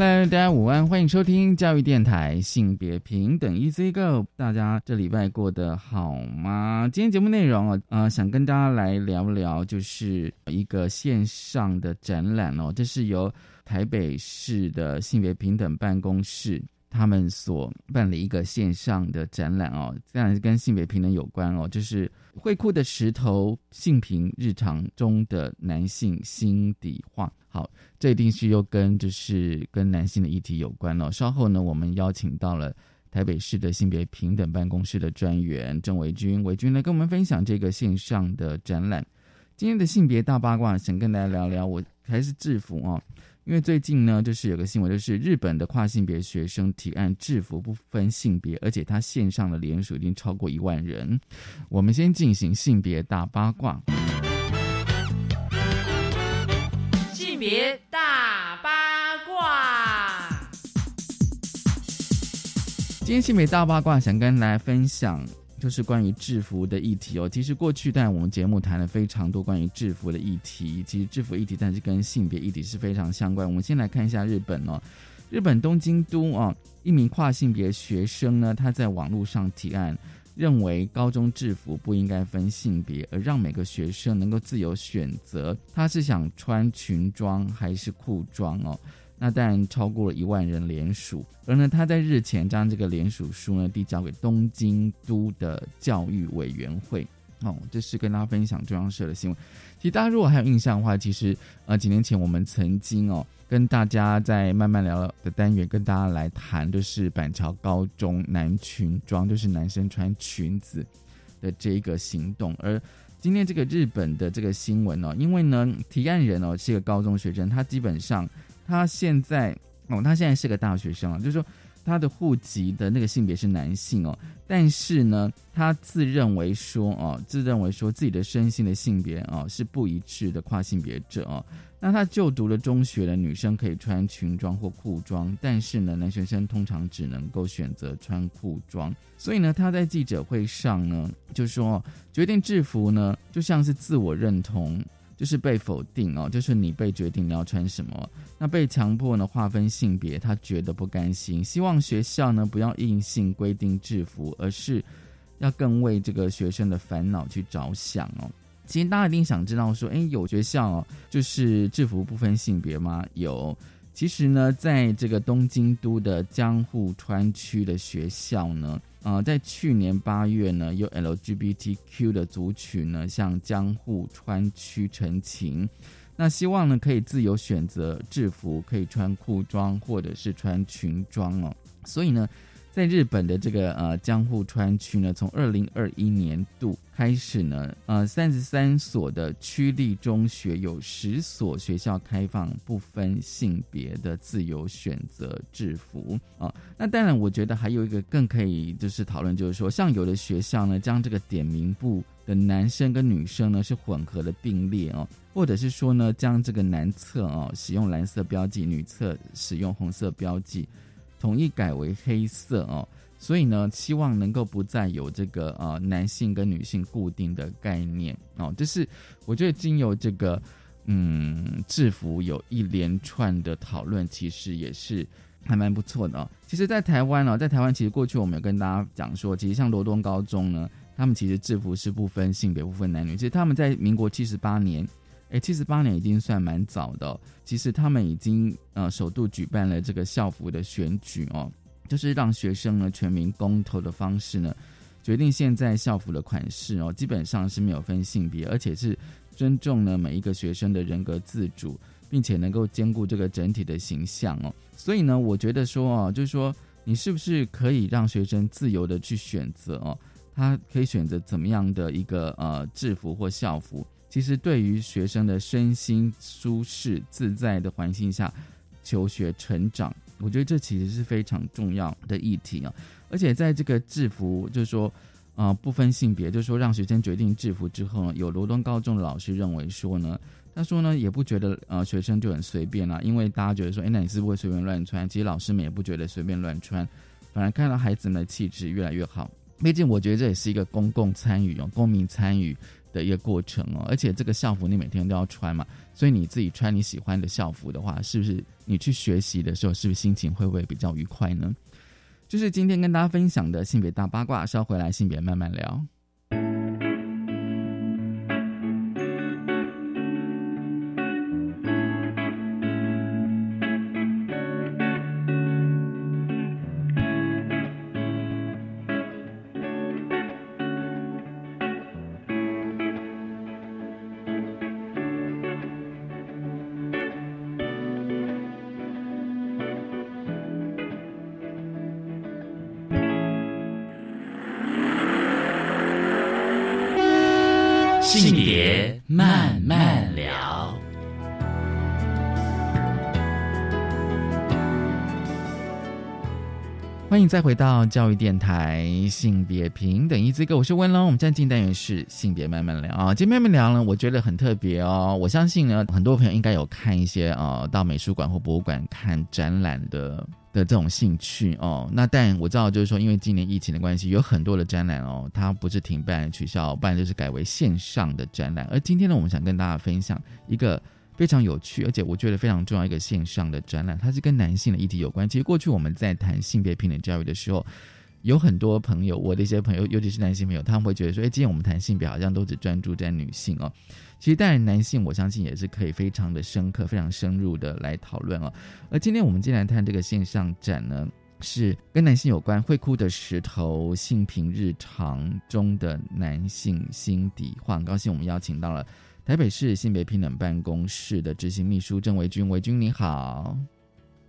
Hello，大家午安，欢迎收听教育电台性别平等 Easy Go。大家这礼拜过得好吗？今天节目内容啊，呃，想跟大家来聊聊，就是一个线上的展览哦，这是由台北市的性别平等办公室。他们所办理一个线上的展览哦，当然是跟性别平等有关哦，就是会哭的石头性平日常中的男性心底话。好，这一定是又跟就是跟男性的议题有关哦。稍后呢，我们邀请到了台北市的性别平等办公室的专员郑维军，维军呢跟我们分享这个线上的展览。今天的性别大八卦，想跟大家聊聊，我还是制服哦。因为最近呢，就是有个新闻，就是日本的跨性别学生提案制服不分性别，而且他线上的联署已经超过一万人。我们先进行性别大八卦。性别大八卦。今天性别大八卦想跟大家分享。就是关于制服的议题哦。其实过去在我们节目谈了非常多关于制服的议题。其实制服议题，但是跟性别议题是非常相关。我们先来看一下日本哦。日本东京都啊，一名跨性别学生呢，他在网络上提案，认为高中制服不应该分性别，而让每个学生能够自由选择，他是想穿裙装还是裤装哦。那当然超过了一万人联署，而呢，他在日前将这个联署书呢递交给东京都的教育委员会。哦，这是跟大家分享中央社的新闻。其实大家如果还有印象的话，其实呃几年前我们曾经哦跟大家在慢慢聊的单元跟大家来谈，就是板桥高中男裙装，就是男生穿裙子的这一个行动。而今天这个日本的这个新闻哦，因为呢提案人哦是一个高中学生，他基本上。他现在哦，他现在是个大学生啊，就是说他的户籍的那个性别是男性哦，但是呢，他自认为说哦，自认为说自己的身心的性别哦是不一致的跨性别者哦。那他就读了中学的女生可以穿裙装或裤装，但是呢，男学生通常只能够选择穿裤装。所以呢，他在记者会上呢就说，决定制服呢就像是自我认同。就是被否定哦，就是你被决定你要穿什么，那被强迫呢划分性别，他觉得不甘心，希望学校呢不要硬性规定制服，而是要更为这个学生的烦恼去着想哦。其实大家一定想知道说，哎，有学校哦，就是制服不分性别吗？有。其实呢，在这个东京都的江户川区的学校呢。呃，在去年八月呢，有 LGBTQ 的族群呢向江户川区陈情，那希望呢可以自由选择制服，可以穿裤装或者是穿裙装哦。所以呢，在日本的这个呃江户川区呢，从二零二一年度。开始呢，呃，三十三所的区立中学有十所学校开放不分性别的自由选择制服啊。那当然，我觉得还有一个更可以就是讨论，就是说，像有的学校呢，将这个点名部的男生跟女生呢是混合的并列哦，或者是说呢，将这个男厕哦使用蓝色标记，女厕使用红色标记，统一改为黑色哦。所以呢，希望能够不再有这个呃男性跟女性固定的概念哦。就是我觉得经由这个嗯制服有一连串的讨论，其实也是还蛮不错的哦。其实，在台湾哦，在台湾其实过去我们有跟大家讲说，其实像罗东高中呢，他们其实制服是不分性别、不分男女。其实他们在民国七十八年，哎，七十八年已经算蛮早的。其实他们已经呃首度举办了这个校服的选举哦。就是让学生呢全民公投的方式呢，决定现在校服的款式哦，基本上是没有分性别，而且是尊重呢每一个学生的人格自主，并且能够兼顾这个整体的形象哦。所以呢，我觉得说哦，就是说你是不是可以让学生自由的去选择哦，他可以选择怎么样的一个呃制服或校服，其实对于学生的身心舒适自在的环境下求学成长。我觉得这其实是非常重要的议题啊。而且在这个制服，就是说，呃，不分性别，就是说让学生决定制服之后呢，有罗东高中的老师认为说呢，他说呢也不觉得呃学生就很随便啦，因为大家觉得说，哎，那你是不会随便乱穿？其实老师们也不觉得随便乱穿，反而看到孩子们的气质越来越好。毕竟我觉得这也是一个公共参与哦，公民参与的一个过程哦。而且这个校服你每天都要穿嘛，所以你自己穿你喜欢的校服的话，是不是你去学习的时候，是不是心情会不会比较愉快呢？就是今天跟大家分享的性别大八卦，稍回来性别慢慢聊。再回到教育电台性别平等一资格，我是温龙。我们今天进单元是性别慢慢聊啊，今天慢慢聊呢，我觉得很特别哦。我相信呢，很多朋友应该有看一些啊，到美术馆或博物馆看展览的。的这种兴趣哦，那但我知道，就是说，因为今年疫情的关系，有很多的展览哦，它不是停办取消，不然就是改为线上的展览。而今天呢，我们想跟大家分享一个非常有趣，而且我觉得非常重要一个线上的展览，它是跟男性的议题有关。其实过去我们在谈性别平等教育的时候，有很多朋友，我的一些朋友，尤其是男性朋友，他们会觉得说，哎，今天我们谈性别好像都只专注在女性哦。其实，当然，男性我相信也是可以非常的深刻、非常深入的来讨论哦。而今天我们进来谈这个线上展呢，是跟男性有关，会哭的石头性平日常中的男性心底话。很高兴我们邀请到了台北市性别平等办公室的执行秘书郑维君，维君你好。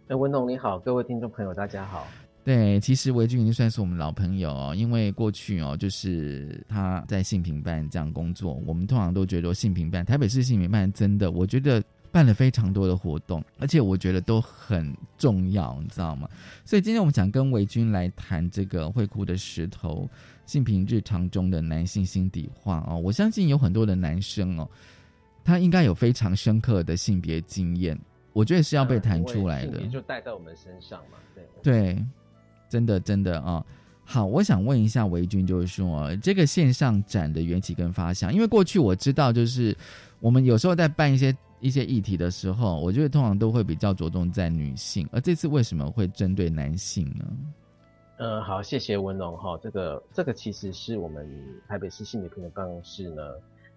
哎，文龙你好，各位听众朋友大家好。对，其实维君已经算是我们老朋友哦，因为过去哦，就是他在性平办这样工作，我们通常都觉得性平办台北市性平办真的，我觉得办了非常多的活动，而且我觉得都很重要，你知道吗？所以今天我们想跟维君来谈这个会哭的石头性平日常中的男性心底话哦，我相信有很多的男生哦，他应该有非常深刻的性别经验，我觉得是要被谈出来的，就带在我们身上嘛，对对。真的，真的啊！好，我想问一下维军，就是说这个线上展的缘起跟发想，因为过去我知道，就是我们有时候在办一些一些议题的时候，我觉得通常都会比较着重在女性，而这次为什么会针对男性呢？嗯，好，谢谢文龙哈，这个这个其实是我们台北市性别平等办公室呢，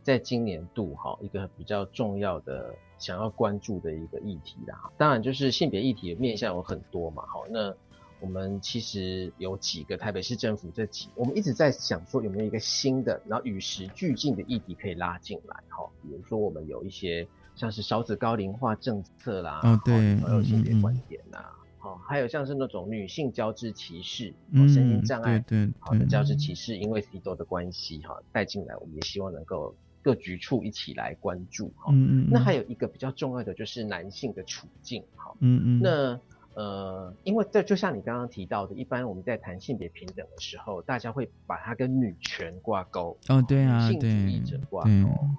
在今年度哈一个比较重要的想要关注的一个议题啦哈，当然就是性别议题的面向有很多嘛，好那。我们其实有几个台北市政府这几，我们一直在想说有没有一个新的，然后与时俱进的议题可以拉进来，哈，比如说我们有一些像是少子高龄化政策啦，哦对，还有性别观点呐，好，还有像是那种女性交织歧视，身心障碍，对对，好的交织歧视，因为 C 多的关系，哈，带进来，我们也希望能够各局处一起来关注，哈，嗯嗯，那还有一个比较重要的就是男性的处境，哈，嗯嗯，那。呃，因为这就像你刚刚提到的，一般我们在谈性别平等的时候，大家会把它跟女权挂钩。哦，对啊，性主义者挂钩，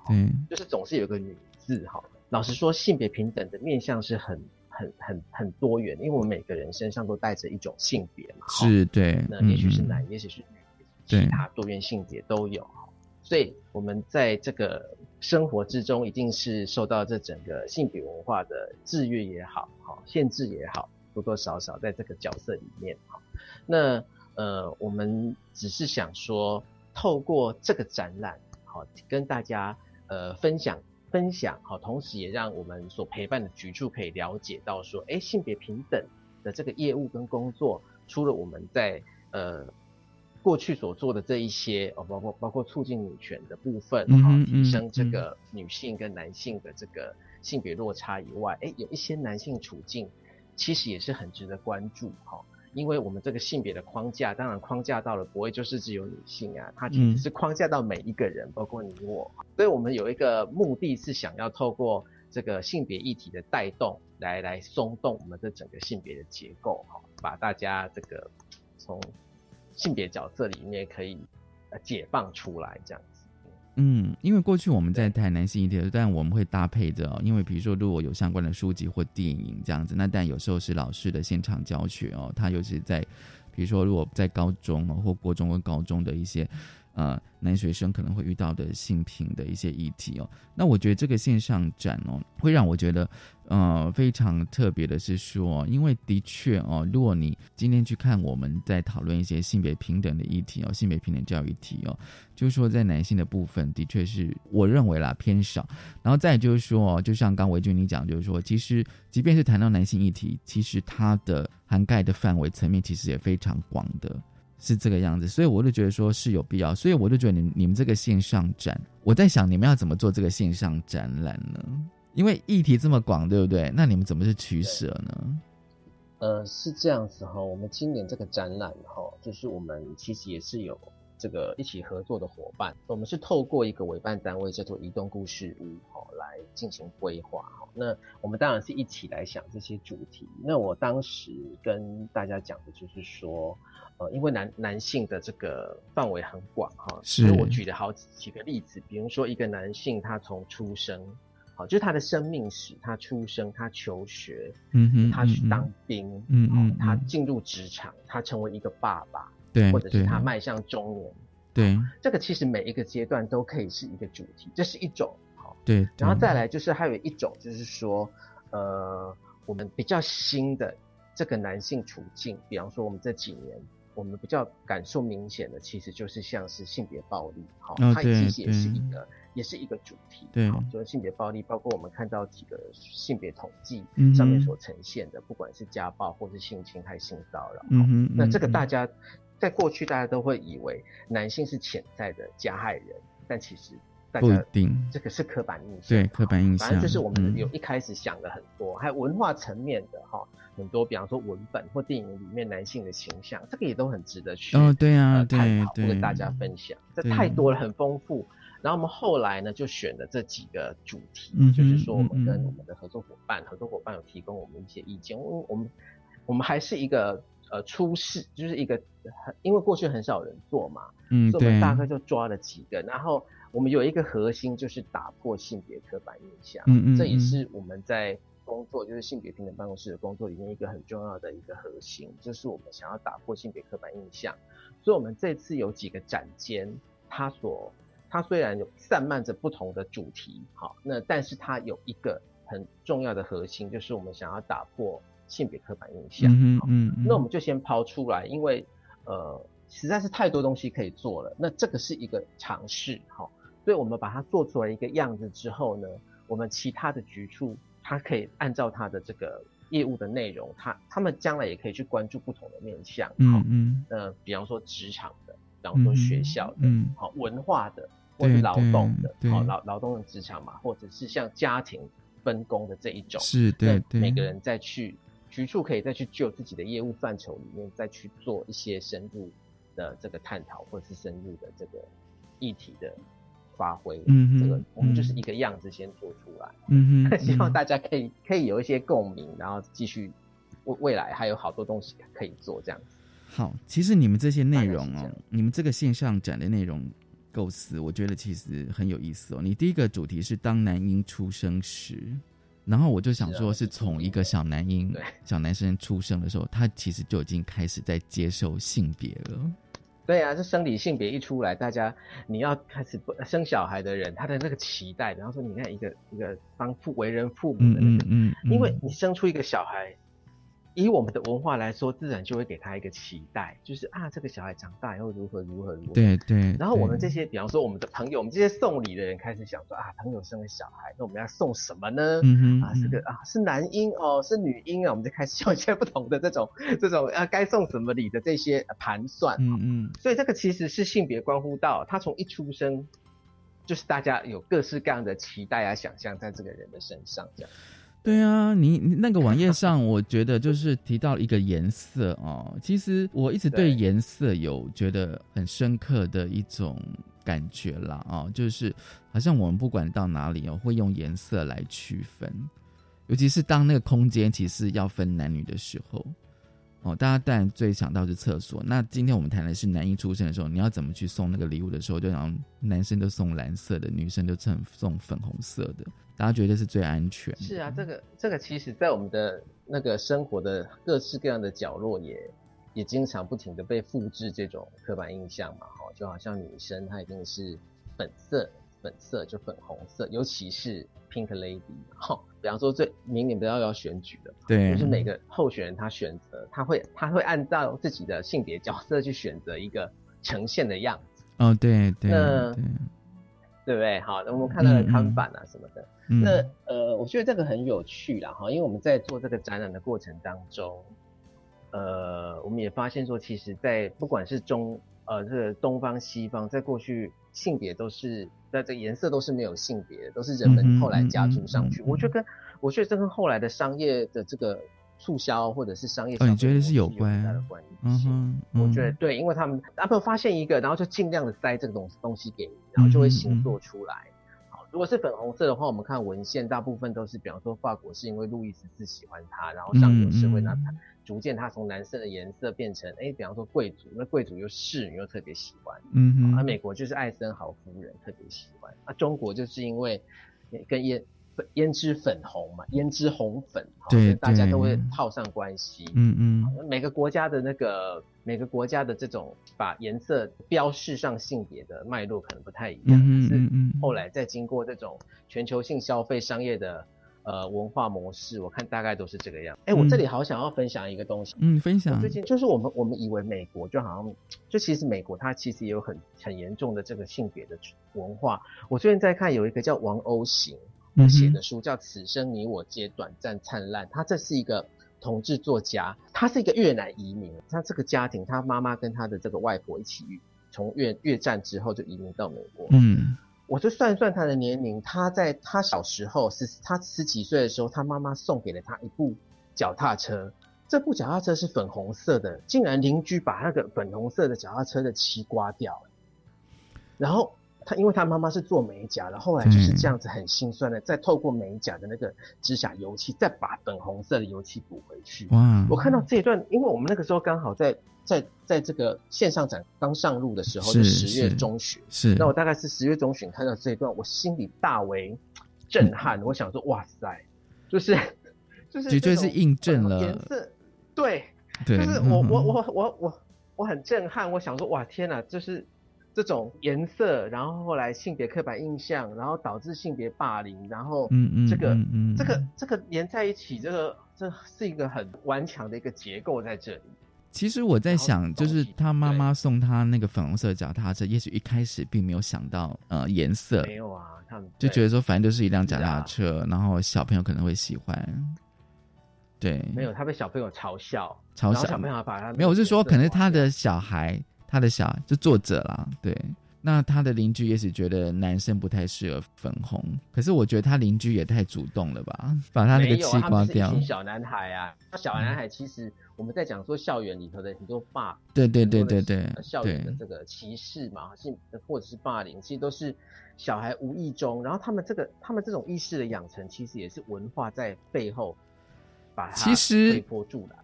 对，就是总是有个女字哈。老实说，性别平等的面向是很、很、很、很多元，因为我们每个人身上都带着一种性别嘛。是，对。那也许是男，也许是女，其他多元性别都有。所以我们在这个生活之中，一定是受到这整个性别文化的制约也好，好限制也好。多多少少在这个角色里面，哈，那呃，我们只是想说，透过这个展览，好，跟大家呃分享分享，好，同时也让我们所陪伴的局处可以了解到说，哎，性别平等的这个业务跟工作，除了我们在呃过去所做的这一些，哦，包括包括促进女权的部分，好，提升这个女性跟男性的这个性别落差以外，哎，有一些男性处境。其实也是很值得关注哈，因为我们这个性别的框架，当然框架到了不会就是只有女性啊，它其实是框架到每一个人，包括你我。所以我们有一个目的是想要透过这个性别议题的带动，来来松动我们的整个性别的结构，哈，把大家这个从性别角色里面可以呃解放出来，这样子。嗯，因为过去我们在台南性议题，但我们会搭配着，因为比如说如果有相关的书籍或电影这样子，那但有时候是老师的现场教学哦，他尤其在比如说如果在高中哦或国中跟高中的一些。呃，男学生可能会遇到的性平的一些议题哦，那我觉得这个线上展哦，会让我觉得呃非常特别的是说，因为的确哦，如果你今天去看我们在讨论一些性别平等的议题哦，性别平等教育题哦，就是说在男性的部分的确是我认为啦偏少，然后再就是说，就像刚维俊你讲，就是说其实即便是谈到男性议题，其实它的涵盖的范围层面其实也非常广的。是这个样子，所以我就觉得说是有必要，所以我就觉得你你们这个线上展，我在想你们要怎么做这个线上展览呢？因为议题这么广，对不对？那你们怎么是取舍呢？呃，是这样子哈，我们今年这个展览哈，就是我们其实也是有这个一起合作的伙伴，我们是透过一个委办单位叫做移动故事屋哈来进行规划哈。那我们当然是一起来想这些主题。那我当时跟大家讲的就是说。呃，因为男男性的这个范围很广哈，所以我举了好几个例子，比如说一个男性他从出生，好，就是他的生命史，他出生，他求学，嗯哼，他去当兵，嗯嗯，他进入职场，他成为一个爸爸，对，或者是他迈向中年，对，这个其实每一个阶段都可以是一个主题，这是一种，好，对，然后再来就是还有一种就是说，呃，我们比较新的这个男性处境，比方说我们这几年。我们比较感受明显的，其实就是像是性别暴力，好，它其实也是一个，也是一个主题，对，就是性别暴力，包括我们看到几个性别统计上面所呈现的，不管是家暴或是性侵害、性骚扰，嗯哼，那这个大家在过去大家都会以为男性是潜在的加害人，但其实不一定，这个是刻板印象，对，刻板印象，反正就是我们有一开始想的很多，还有文化层面的哈。很多，比方说文本或电影里面男性的形象，这个也都很值得去哦，对啊，探讨跟大家。分享。这太多了，很丰富。然后我们后来呢，就选了这几个主题，就是说我们跟我们的合作伙伴，合作伙伴有提供我们一些意见。我我们我们还是一个呃初试，就是一个很因为过去很少人做嘛，嗯，所以我们大概就抓了几个。然后我们有一个核心，就是打破性别刻板印象，嗯嗯，这也是我们在。工作就是性别平等办公室的工作里面一个很重要的一个核心，就是我们想要打破性别刻板印象。所以，我们这次有几个展间，它所它虽然有散漫着不同的主题，好，那但是它有一个很重要的核心，就是我们想要打破性别刻板印象。嗯嗯。那我们就先抛出来，因为呃实在是太多东西可以做了。那这个是一个尝试，好，所以我们把它做出来一个样子之后呢，我们其他的局处。它可以按照它的这个业务的内容，他他们将来也可以去关注不同的面向，嗯嗯，呃，比方说职场的，比方说学校的，嗯，好文化的，或者劳动的，好劳劳动的职场嘛，或者是像家庭分工的这一种，是对对，每个人再去局处可以再去就自己的业务范畴里面再去做一些深入的这个探讨，或者是深入的这个议题的。发挥，嗯这个我们就是一个样子先做出来，嗯哼，希望大家可以可以有一些共鸣，然后继续未未来还有好多东西可以做这样子。好，其实你们这些内容哦，你们这个线上展的内容构思，我觉得其实很有意思哦。你第一个主题是当男婴出生时，然后我就想说，是从一个小男婴、小男生出生的时候，他其实就已经开始在接受性别了。对啊，这生理性别一出来，大家你要开始生小孩的人，他的那个期待，比方说，你看一个一个当父为人父母的那个，嗯嗯，因为你生出一个小孩。以我们的文化来说，自然就会给他一个期待，就是啊，这个小孩长大以后如何如何如何。对对。然后我们这些，比方说我们的朋友，我们这些送礼的人开始想说啊，朋友生了小孩，那我们要送什么呢？嗯哼。啊，这个啊是男婴哦，是女婴啊，我们就开始有一些不同的这种这种啊该送什么礼的这些盘算。嗯嗯。所以这个其实是性别关乎到他从一出生，就是大家有各式各样的期待啊想象在这个人的身上这样。对啊，你那个网页上，我觉得就是提到一个颜色哦。其实我一直对颜色有觉得很深刻的一种感觉啦，哦，就是好像我们不管到哪里哦，会用颜色来区分，尤其是当那个空间其实要分男女的时候，哦，大家当然最想到是厕所。那今天我们谈的是男一出生的时候，你要怎么去送那个礼物的时候，就让男生都送蓝色的，女生都送送粉红色的，大家觉得是最安全。是啊，这个这个其实在我们的那个生活的各式各样的角落也。也经常不停的被复制这种刻板印象嘛，哈，就好像女生她一定是粉色，粉色就粉红色，尤其是 Pink Lady，哈，比方说最明年不要要选举的，对，就是每个候选人他选择，他会他会按照自己的性别角色去选择一个呈现的样子，哦，对对，那对不对？好，那我们看到的看板啊什么的，那呃，我觉得这个很有趣啦，哈，因为我们在做这个展览的过程当中。呃，我们也发现说，其实，在不管是中呃这个东方西方，在过去性别都是在这颜色都是没有性别，都是人们后来加注上去。我觉得，我觉得这跟后来的商业的这个促销或者是商业，你觉得是有关的关系？我觉得对，因为他们他们发现一个，然后就尽量的塞这个东东西给你，然后就会新做出来。好，如果是粉红色的话，我们看文献，大部分都是，比方说法国是因为路易十四喜欢它，然后上流社会那。逐渐，它从男生的颜色变成，哎，比方说贵族，那贵族又侍女又特别喜欢，嗯哼，而美国就是艾森豪夫人特别喜欢，那中国就是因为跟胭胭脂粉红嘛，胭脂红粉，对，大家都会套上关系，嗯嗯，每个国家的那个每个国家的这种把颜色标示上性别的脉络可能不太一样，嗯嗯嗯，后来再经过这种全球性消费商业的。呃，文化模式，我看大概都是这个样。哎，我这里好想要分享一个东西。嗯，分享。最近就是我们我们以为美国就好像，就其实美国它其实也有很很严重的这个性别的文化。我最近在看有一个叫王欧行写的书，叫《此生你我皆短暂灿烂》。他这是一个同志作家，他是一个越南移民。他这个家庭，他妈妈跟他的这个外婆一起从越越战之后就移民到美国。嗯。我就算算他的年龄，他在他小时候十他十几岁的时候，他妈妈送给了他一部脚踏车。这部脚踏车是粉红色的，竟然邻居把那个粉红色的脚踏车的漆刮掉了。然后他因为他妈妈是做美甲的，后来就是这样子很心酸的，再透过美甲的那个指甲油漆，再把粉红色的油漆补回去。哇！我看到这一段，因为我们那个时候刚好在。在在这个线上展刚上路的时候，是十月中旬。是，那我大概是十月中旬看到这一段，我心里大为震撼。我想说，哇塞，就是就是绝对是印证了颜色，对，就是我我我我我我很震撼。我想说，哇天哪，就是这种颜色，然后后来性别刻板印象，然后导致性别霸凌，然后嗯嗯这个这个这个连在一起，这个这是一个很顽强的一个结构在这里。其实我在想，就是他妈妈送他那个粉红色脚踏车，也许一开始并没有想到呃颜色，没有啊，他们就觉得说反正就是一辆脚踏车，然后小朋友可能会喜欢。对，没有，他被小朋友嘲笑，嘲笑小朋友把他没有，我是说可能他的小孩，他的小就作者啦，对。那他的邻居也许觉得男生不太适合粉红，可是我觉得他邻居也太主动了吧，把他那个气刮掉。小男孩啊，那小男孩其实我们在讲说校园里头的很多霸，对对对对对，校园的这个歧视嘛，性或者是霸凌，其实都是小孩无意中，然后他们这个他们这种意识的养成，其实也是文化在背后把它推波助澜。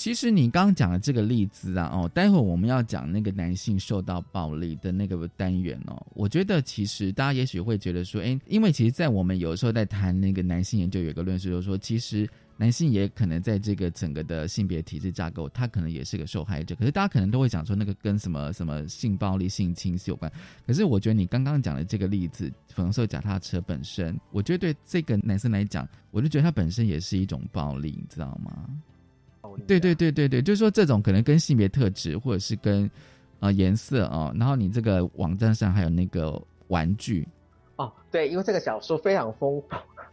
其实你刚刚讲的这个例子啊，哦，待会我们要讲那个男性受到暴力的那个单元哦，我觉得其实大家也许会觉得说，哎，因为其实，在我们有时候在谈那个男性研究，有一个论述就是说，其实男性也可能在这个整个的性别体制架构，他可能也是个受害者。可是大家可能都会讲说，那个跟什么什么性暴力、性侵是有关。可是我觉得你刚刚讲的这个例子，粉红色脚踏车本身，我觉得对这个男生来讲，我就觉得它本身也是一种暴力，你知道吗？对对对对对，就是说这种可能跟性别特质，或者是跟呃颜色啊，然后你这个网站上还有那个玩具哦，对，因为这个小说非常丰富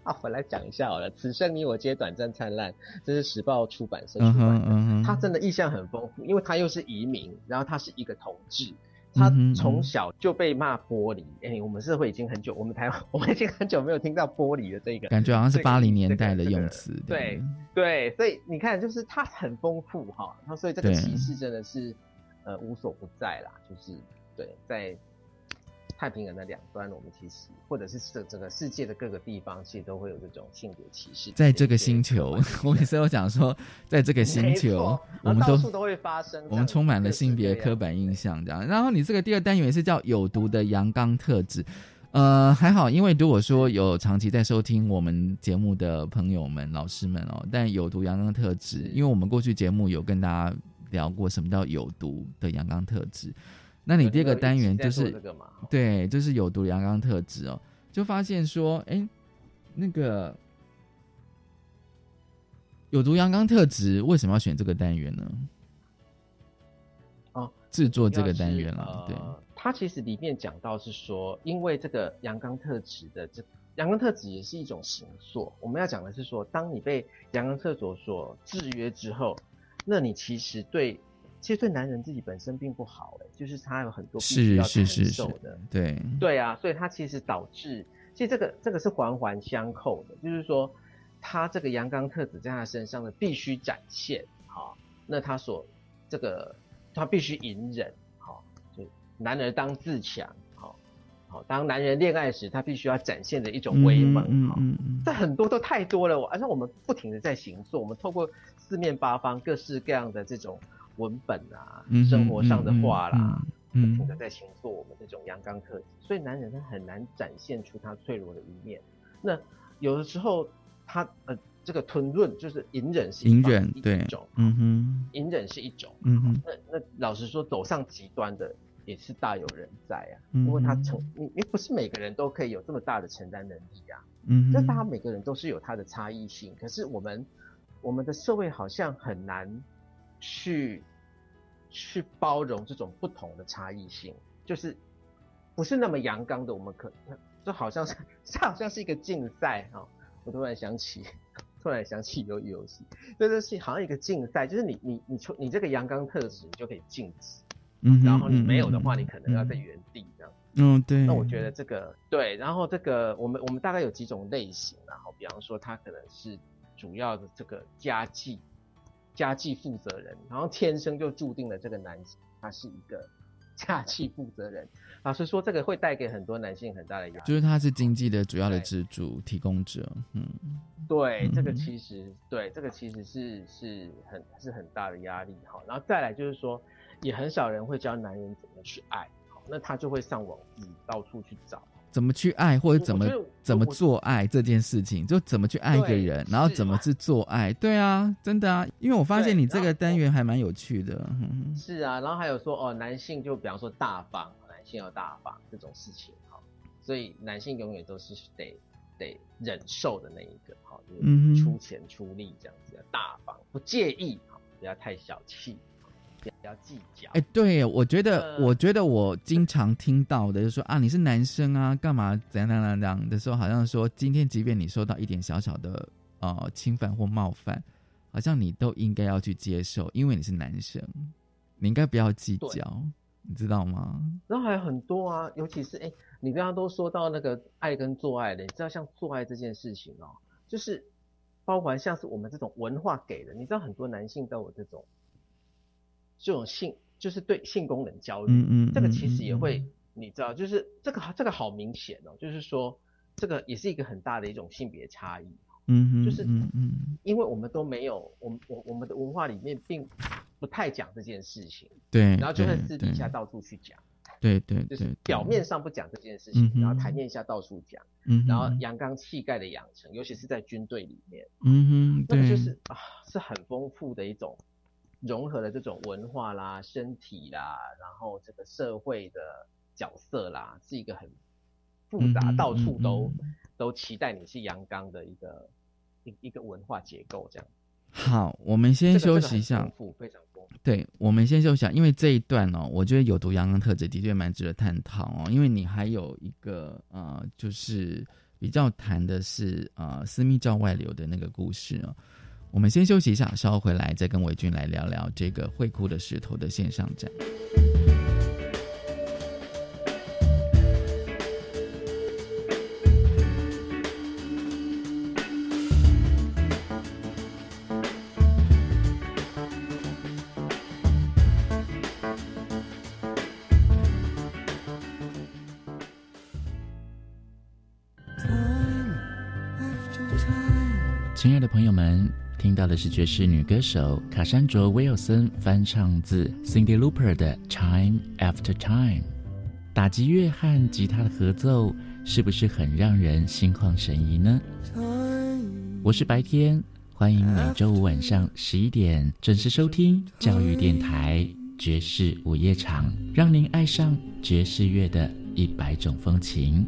啊，我来讲一下好了。此生你我皆短暂灿烂，这是时报出版社出版的，他真的意象很丰富，因为他又是移民，然后他是一个同志。他从小就被骂玻璃，哎，我们社会已经很久，我们台湾 我们已经很久没有听到玻璃的这个感觉，好像是八零年代的用词。对。对，所以你看，就是它很丰富哈，那所以这个歧视真的是呃无所不在啦，就是对，在太平洋的两端，我们其实或者是这整个世界的各个地方，其实都会有这种性别歧视。在这个星球，我每次都讲说，在这个星球，我们都都会发生，我们充满了性别刻板印象这样。然后你这个第二单元是叫有毒的阳刚特质，呃，还好，因为如果说有长期在收听我们节目的朋友们、老师们哦，但有毒阳刚特质，因为我们过去节目有跟大家聊过什么叫有毒的阳刚特质。那你第二个单元就是对，就是有毒阳刚特质哦，就发现说，哎，那个有毒阳刚特质为什么要选这个单元呢？哦，制作这个单元了，对，它其实里面讲到是说，因为这个阳刚特质的这阳刚特质也是一种形塑，我们要讲的是说，当你被阳刚特质所制约之后，那你其实对。其实对男人自己本身并不好，哎，就是他有很多必须要承受的，对对啊，所以他其实导致，其实这个这个是环环相扣的，就是说他这个阳刚特质在他身上的必须展现，好，那他所这个他必须隐忍，好，就男儿当自强，好，好，当男人恋爱时，他必须要展现的一种威猛，嗯嗯嗯，这很多都太多了，而且我们不停的在行作，我们透过四面八方各式各样的这种。文本啊，生活上的话啦，不停的在形塑我们这种阳刚特质，所以男人他很难展现出他脆弱的一面。那有的时候他呃，这个吞润就是隐忍是隐忍对一种，嗯哼，隐忍是一种，嗯哼。那那老实说，走上极端的也是大有人在啊，因为他承你你不是每个人都可以有这么大的承担能力啊，嗯，就大家每个人都是有他的差异性，可是我们我们的社会好像很难。去去包容这种不同的差异性，就是不是那么阳刚的。我们可就好像是这好像是一个竞赛哈。我突然想起，突然想起有游戏，这就是好像一个竞赛，就是你你你出你这个阳刚特质，你就可以禁止，嗯，然后你没有的话，你可能要在原地这样。嗯，对。那我觉得这个对，然后这个我们我们大概有几种类型，然后比方说它可能是主要的这个家计。家计负责人，然后天生就注定了这个男性他是一个家计负责人。老实说，这个会带给很多男性很大的压力，就是他是经济的主要的支柱提供者。嗯，对，这个其实对这个其实是是很是很大的压力。好，然后再来就是说，也很少人会教男人怎么去爱。好，那他就会上网嗯到处去找。怎么去爱，或者怎么怎么做爱这件事情，就怎么去爱一个人，然后怎么去做爱，对啊，真的啊，因为我发现你这个单元还蛮有趣的。是啊，然后还有说哦，男性就比方说大方，男性要大方这种事情哈，所以男性永远都是得得忍受的那一个，哈，就是出钱出力这样子，大方不介意，哈，不要太小气。比较计较，哎，对，我觉得，我觉得我经常听到的，就是说啊，你是男生啊，干嘛怎样怎样怎样的时候，好像说今天即便你受到一点小小的呃侵犯或冒犯，好像你都应该要去接受，因为你是男生，你应该不要计较，你知道吗？然后还有很多啊，尤其是哎，你刚刚都说到那个爱跟做爱的，你知道像做爱这件事情哦，就是包含像是我们这种文化给的，你知道很多男性都有这种。这种性就是对性功能焦虑，嗯嗯，这个其实也会，你知道，就是这个这个好明显哦，就是说这个也是一个很大的一种性别差异，嗯嗯，就是嗯嗯，因为我们都没有，我们我我们的文化里面并不太讲这件事情，对，然后就在私底下到处去讲，对对，就是表面上不讲这件事情，然后台面下到处讲，嗯，然后阳刚气概的养成，尤其是在军队里面，嗯哼，那个就是啊，是很丰富的一种。融合了这种文化啦、身体啦，然后这个社会的角色啦，是一个很复杂，到处都都期待你是阳刚的一个一一个文化结构这样。好，我们先休息一下。丰富，非常丰富。对，我们先休息一下，因为这一段哦，我觉得有毒阳刚特质的确蛮值得探讨哦，因为你还有一个呃，就是比较谈的是呃私密照外流的那个故事哦。我们先休息一下，稍后回来再跟伟军来聊聊这个会哭的石头的线上展。到的是爵士女歌手卡珊卓·威尔森翻唱自 Cindy Louper 的《Time After Time》。打击乐和吉他的合奏，是不是很让人心旷神怡呢？我是白天，欢迎每周五晚上十一点准时收听教育电台爵士午夜场，让您爱上爵士乐的一百种风情。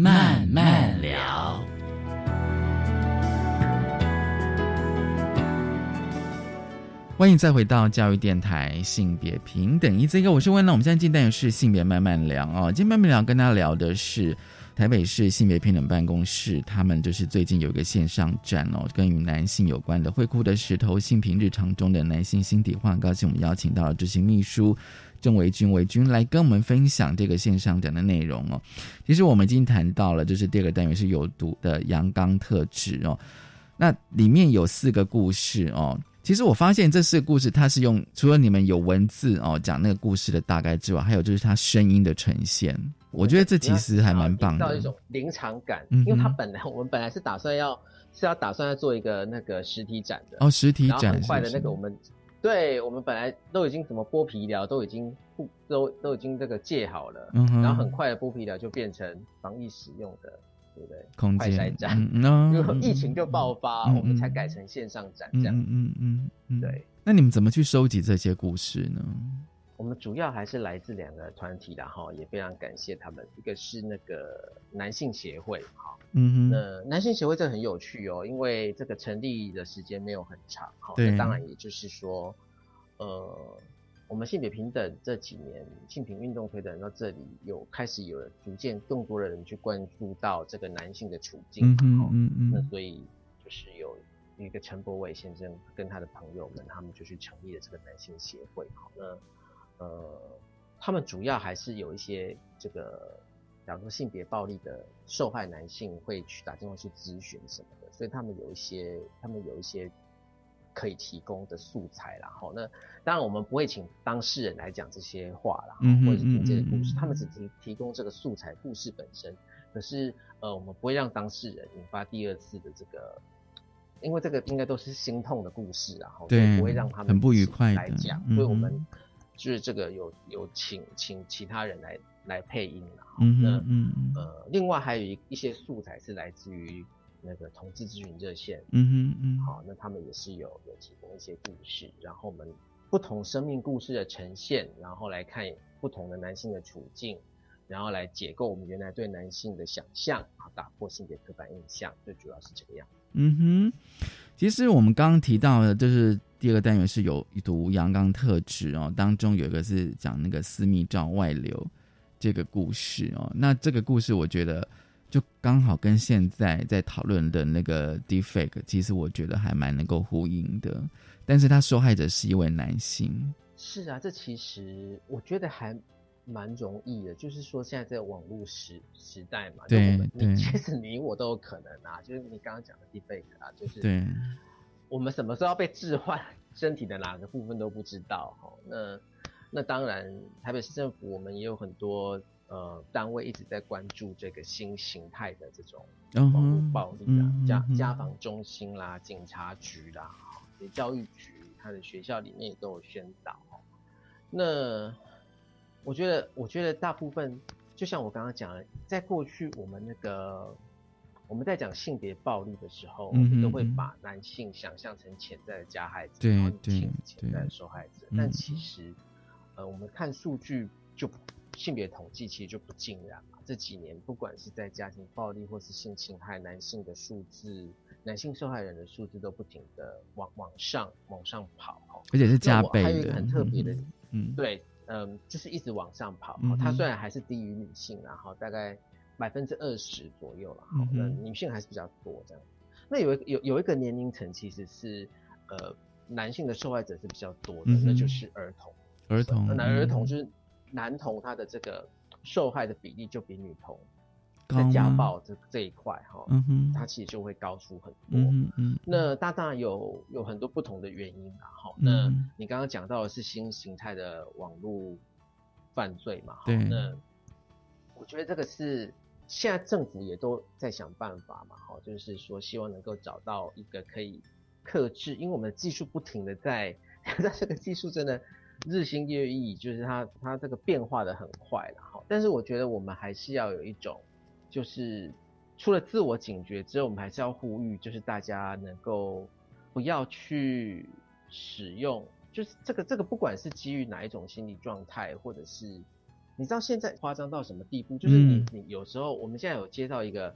慢慢聊，欢迎再回到教育电台性别平等。一这个我是问了，我们现在进单元是性别慢慢聊哦。今天慢慢聊跟大家聊的是台北市性别平等办公室，他们就是最近有一个线上展哦，跟与男性有关的会哭的石头性平日常中的男性心底话。很高兴我们邀请到了执行秘书。郑维军，维军来跟我们分享这个线上讲的内容哦。其实我们已经谈到了，就是第二个单元是有毒的阳刚特质哦。那里面有四个故事哦。其实我发现这四个故事，它是用除了你们有文字哦讲那个故事的大概之外，还有就是它声音的呈现。我觉得这其实还蛮棒的，到一种临场感。因为它本来我们本来是打算要是要打算要做一个那个实体展的哦，实体展很快的那个我们。对我们本来都已经什么剥皮疗都已经不都都已经这个戒好了，然后很快的剥皮疗就变成防疫使用的，对不对？快筛站，因为疫情就爆发，我们才改成线上展这样。嗯嗯嗯，对。那你们怎么去收集这些故事呢？我们主要还是来自两个团体的哈，也非常感谢他们。一个是那个男性协会，哈，嗯哼，那男性协会这很有趣哦，因为这个成立的时间没有很长，哈，那当然也就是说，呃，我们性别平等这几年性平运动推展到这里，有开始有了逐渐更多的人去关注到这个男性的处境，嗯嗯嗯，那所以就是有一个陈柏伟先生跟他的朋友们，他们就去成立了这个男性协会，好，那。呃，他们主要还是有一些这个，假如说性别暴力的受害男性会去打电话去咨询什么的，所以他们有一些，他们有一些可以提供的素材啦。好，那当然我们不会请当事人来讲这些话啦，或者是听这些故事，他们只提提供这个素材故事本身。可是呃，我们不会让当事人引发第二次的这个，因为这个应该都是心痛的故事啊，对，不会让他们很不愉快来讲，所以我们。就是这个有有请请其他人来来配音了，嗯嗯嗯。呃，另外还有一一些素材是来自于那个同志咨询热线，嗯嗯嗯，好，那他们也是有有提供一些故事，然后我们不同生命故事的呈现，然后来看不同的男性的处境，然后来解构我们原来对男性的想象，啊，打破性别刻板印象，最主要是这个样。嗯哼，其实我们刚刚提到的，就是。第二个单元是有读阳刚特质哦，当中有一个是讲那个私密照外流这个故事哦。那这个故事我觉得就刚好跟现在在讨论的那个 defect，其实我觉得还蛮能够呼应的。但是他受害者是一位男性。是啊，这其实我觉得还蛮容易的。就是说，现在在网络时时代嘛，对你，其实你我都有可能啊。就是你刚刚讲的 defect 啊，就是对，我们什么时候要被置换身体的哪个部分都不知道哈。那那当然，台北市政府我们也有很多。呃，单位一直在关注这个新形态的这种网络暴力啊，家家访中心啦、警察局啦、教育局，他的学校里面也都有宣导。那我觉得，我觉得大部分，就像我刚刚讲的，在过去我们那个我们在讲性别暴力的时候，我们都会把男性想象成潜在的加害者，对对，潜在的受害者。但其实，呃，我们看数据就。性别统计其实就不尽然嘛。这几年，不管是在家庭暴力或是性侵害，男性的数字，男性受害人的数字都不停的往往上往上跑。而且是加倍的。还有一个很特别的，嗯，对，嗯，就是一直往上跑。它虽然还是低于女性，然后大概百分之二十左右了。好，那女性还是比较多这样。那有有有一个年龄层其实是呃男性的受害者是比较多的，那就是儿童。儿童。那儿童就是。男童他的这个受害的比例就比女童在家暴这这一块哈，嗯哼，它其实就会高出很多。嗯嗯，那大大有有很多不同的原因啦哈。那你刚刚讲到的是新形态的网络犯罪嘛？对。那我觉得这个是现在政府也都在想办法嘛，哈，就是说希望能够找到一个可以克制，因为我们的技术不停的在，在这个技术真的。日新月异，就是它它这个变化的很快了哈。但是我觉得我们还是要有一种，就是除了自我警觉之后，我们还是要呼吁，就是大家能够不要去使用，就是这个这个不管是基于哪一种心理状态，或者是你知道现在夸张到什么地步，就是你你有时候我们现在有接到一个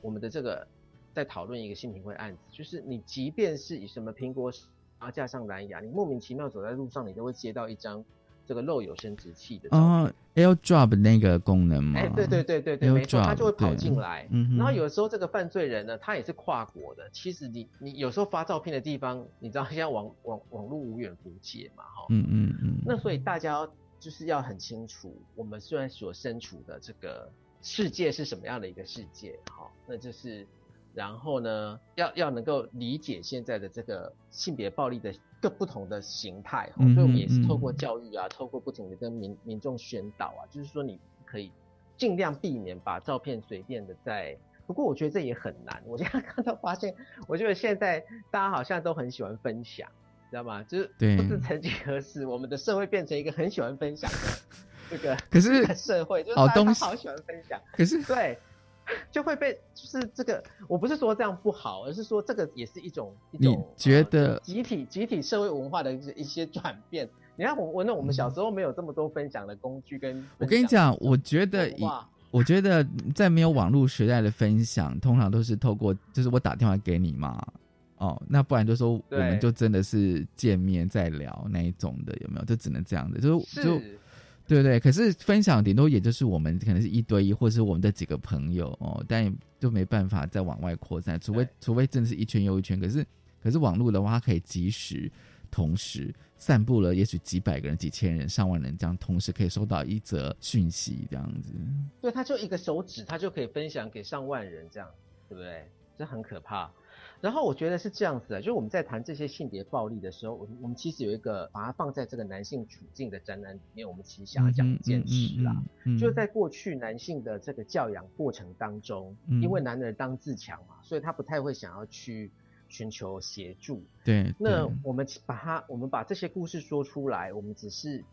我们的这个在讨论一个性平会案子，就是你即便是以什么苹果。然后架上蓝牙，你莫名其妙走在路上，你都会接到一张这个漏有生殖器的哦，AirDrop 那个功能吗？哎，对对对对对，没错，它就会跑进来。嗯，然后有时候这个犯罪人呢，他也是跨国的。其实你你有时候发照片的地方，你知道现在网网网络无远弗届嘛，哈。嗯嗯嗯。那所以大家就是要很清楚，我们虽然所身处的这个世界是什么样的一个世界，哈，那就是。然后呢，要要能够理解现在的这个性别暴力的各不同的形态，所以我们也是透过教育啊，透过不停的跟民民众宣导啊，就是说你可以尽量避免把照片随便的在。不过我觉得这也很难。我现在 看到发现，我觉得现在大家好像都很喜欢分享，知道吗？就是不是曾几何时，我们的社会变成一个很喜欢分享的这个可是社会，就是大家好喜欢分享。可是对。就会被就是这个，我不是说这样不好，而是说这个也是一种一种。你觉得集体集体社会文化的一些一些转变？你看我我那我们小时候没有这么多分享的工具跟。我跟你讲，我觉得以我觉得在没有网络时代的分享，通常都是透过就是我打电话给你嘛，哦，那不然就说我们就真的是见面再聊那一种的，有没有？就只能这样的，就是就。对对，可是分享顶多也就是我们可能是一对一，或者是我们的几个朋友哦，但就没办法再往外扩散，除非除非真的是一圈又一圈。可是可是网络的话，它可以及时同时散布了，也许几百个人、几千人、上万人这样同时可以收到一则讯息，这样子。对，他就一个手指，他就可以分享给上万人，这样对不对？这很可怕。然后我觉得是这样子的，就是我们在谈这些性别暴力的时候，我我们其实有一个把它放在这个男性处境的展览里面，我们其实想要讲一件事啦，就是在过去男性的这个教养过程当中，因为男人当自强嘛，所以他不太会想要去寻求协助。对，那我们把它，我们把这些故事说出来，我们只是。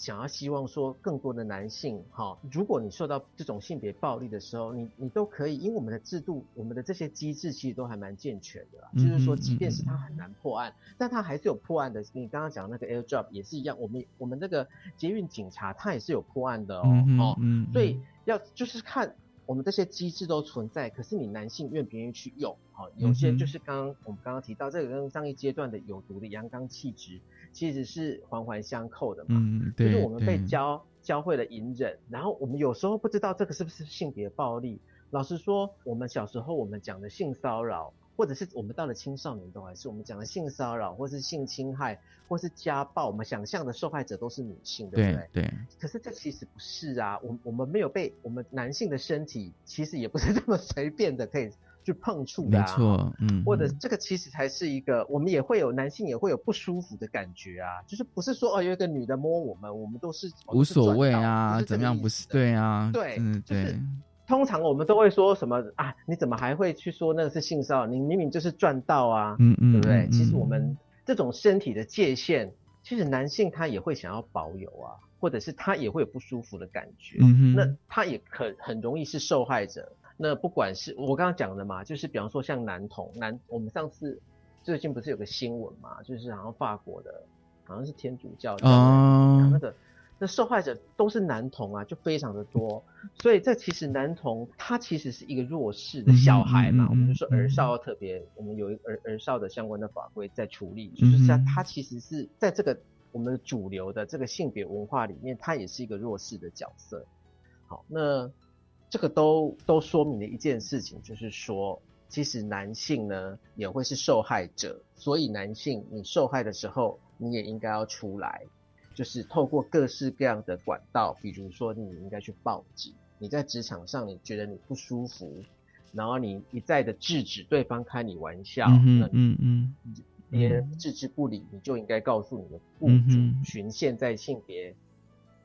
想要希望说更多的男性哈，如果你受到这种性别暴力的时候，你你都可以，因为我们的制度，我们的这些机制其实都还蛮健全的，就是说，即便是他很难破案，但他还是有破案的。你刚刚讲那个 AirDrop 也是一样，我们我们这个捷运警察他也是有破案的哦，哦，所以要就是看我们这些机制都存在，可是你男性愿不愿意去用？好，有些就是刚刚我们刚刚提到这个跟上一阶段的有毒的阳刚气质。其实是环环相扣的嘛，嗯，对就是我们被教教会了隐忍，然后我们有时候不知道这个是不是性别暴力，老实说，我们小时候我们讲的性骚扰，或者是我们到了青少年都还是我们讲的性骚扰，或是性侵害，或是家暴，我们想象的受害者都是女性，对不对？对。可是这其实不是啊，我我们没有被我们男性的身体，其实也不是这么随便的可以去碰触的，没错，嗯。或者这个其实才是一个，我们也会有男性也会有不舒服的感觉啊，就是不是说哦有一个女的摸我们，我们都是无所谓啊，怎么样不是？对啊，对，嗯，对。通常我们都会说什么啊？你怎么还会去说那个是性骚扰？你明明就是赚到啊，嗯嗯，对不对？其实我们这种身体的界限，其实男性他也会想要保有啊，或者是他也会有不舒服的感觉，嗯那他也可很容易是受害者。那不管是我刚刚讲的嘛，就是比方说像男童男，我们上次最近不是有个新闻嘛，就是好像法国的，好像是天主教哦，那个。那受害者都是男童啊，就非常的多，所以这其实男童他其实是一个弱势的小孩嘛，我们就说儿少特别，我们有一儿儿少的相关的法规在处理，就是他他其实是在这个我们主流的这个性别文化里面，他也是一个弱势的角色。好，那这个都都说明了一件事情，就是说，其实男性呢也会是受害者，所以男性你受害的时候，你也应该要出来。就是透过各式各样的管道，比如说你应该去报警，你在职场上你觉得你不舒服，然后你一再的制止对方开你玩笑，嗯嗯嗯，别人置之不理，你就应该告诉你的雇主，循现在性别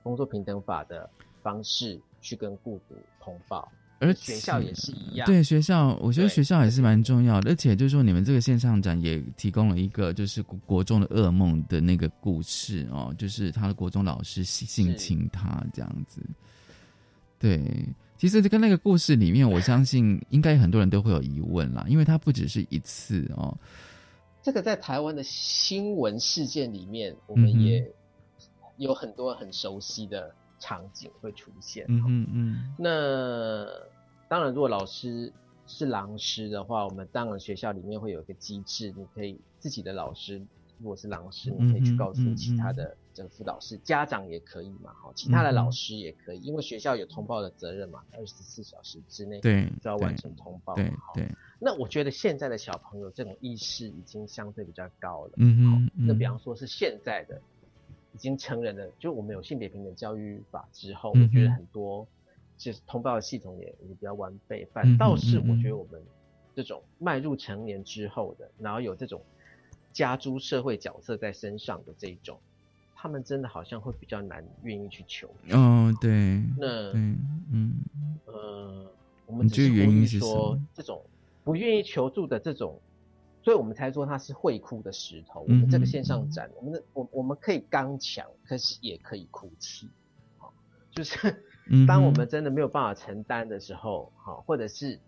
工作平等法的方式去跟雇主通报。而学校也是一样，对学校，我觉得学校也是蛮重要的。而且就是说，你们这个线上展也提供了一个就是国中的噩梦的那个故事哦，就是他的国中老师性侵他这样子。对，其实跟那个故事里面，我相信应该很多人都会有疑问啦，因为它不只是一次哦。这个在台湾的新闻事件里面，我们也有很多很熟悉的。场景会出现，嗯嗯嗯。那当然，如果老师是狼师的话，我们当然学校里面会有一个机制，你可以自己的老师，如果是狼师，你可以去告诉其他的这个辅导室，家长也可以嘛，哈，其他的老师也可以，因为学校有通报的责任嘛，二十四小时之内对就要完成通报，对对。那我觉得现在的小朋友这种意识已经相对比较高了，嗯嗯。那比方说是现在的。已经成人了，就我们有性别平等教育法之后，我觉得很多其实通报的系统也也比较完备。反倒是我觉得我们这种迈入成年之后的，然后有这种加诸社会角色在身上的这一种，他们真的好像会比较难愿意去求助。哦，对，那嗯呃，我们只是原因是说这种不愿意求助的这种。所以我们才说它是会哭的石头。我们这个线上展，我们的我我们可以刚强，可是也可以哭泣。好，就是 当我们真的没有办法承担的时候，好，或者是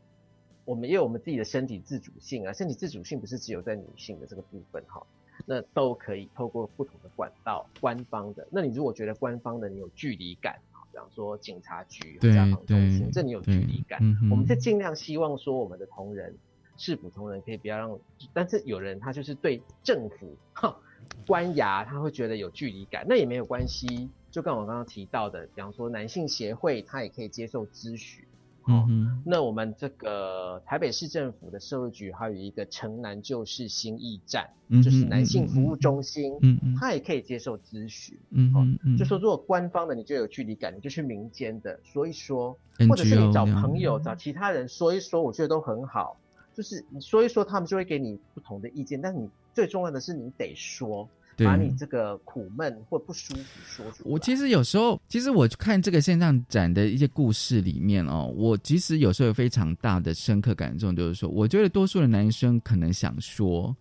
我们也有我们自己的身体自主性啊，身体自主性不是只有在女性的这个部分哈，那都可以透过不同的管道，官方的。那你如果觉得官方的你有距离感，比方说警察局、家访中心，这你有距离感，我们就尽量希望说我们的同仁。是普通人可以不要让，但是有人他就是对政府哈官衙他会觉得有距离感，那也没有关系。就跟我刚刚提到的，比方说男性协会，他也可以接受咨询。嗯那我们这个台北市政府的社会局还有一个城南旧市新驿站，就是男性服务中心，嗯嗯，他也可以接受咨询。嗯嗯，就说如果官方的你就有距离感，你就去民间的说一说，或者是你找朋友找其他人说一说，我觉得都很好。就是你说一说，他们就会给你不同的意见。但是你最重要的是，你得说，把你这个苦闷或不舒服说出来。我其实有时候，其实我看这个线上展的一些故事里面哦，我其实有时候有非常大的深刻感受，就是说，我觉得多数的男生可能想说，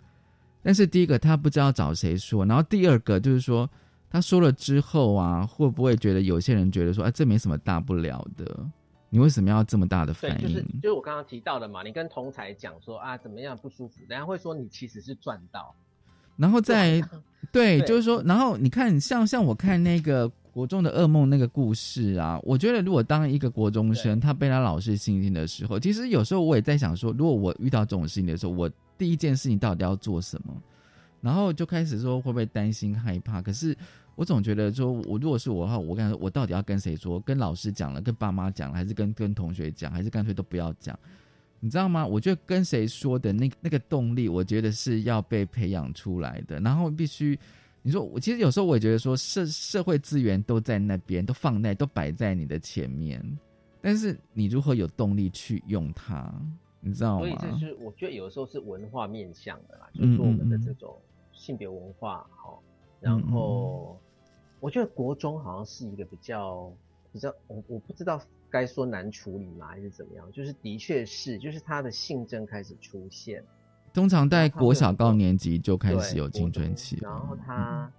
但是第一个他不知道找谁说，然后第二个就是说，他说了之后啊，会不会觉得有些人觉得说，啊，这没什么大不了的。你为什么要这么大的反应？对，就是就是我刚刚提到的嘛。你跟同才讲说啊，怎么样不舒服，人家会说你其实是赚到。然后再对，就是说，然后你看，像像我看那个国中的噩梦那个故事啊，我觉得如果当一个国中生他被他老师性侵的时候，其实有时候我也在想说，如果我遇到这种事情的时候，我第一件事情到底要做什么？然后就开始说会不会担心害怕？可是我总觉得说，我如果是我的话，我跟他说，我到底要跟谁说？跟老师讲了，跟爸妈讲了，还是跟跟同学讲，还是干脆都不要讲？你知道吗？我觉得跟谁说的那那个动力，我觉得是要被培养出来的。然后必须，你说我其实有时候我也觉得说，社社会资源都在那边，都放在都摆在你的前面，但是你如何有动力去用它？你知道吗？所以这是我觉得有的时候是文化面向的啦，就是我们的这种性别文化哈。然后我觉得国中好像是一个比较比较，我我不知道。该说难处理吗，还是怎么样？就是的确是，就是他的性征开始出现，通常在国小高年级就开始有青春期，然后他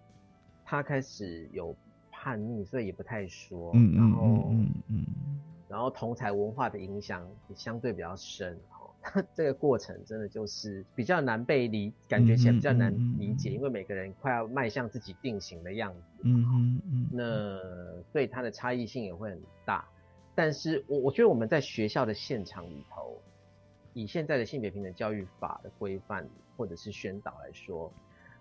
他开始有叛逆，所以也不太说，嗯然后嗯嗯，然后同才文化的影响也相对比较深。这个过程真的就是比较难被理，感觉起来比较难理解，因为每个人快要迈向自己定型的样子，嗯嗯嗯，那所以它的差异性也会很大。但是我我觉得我们在学校的现场里头，以现在的性别平等教育法的规范或者是宣导来说，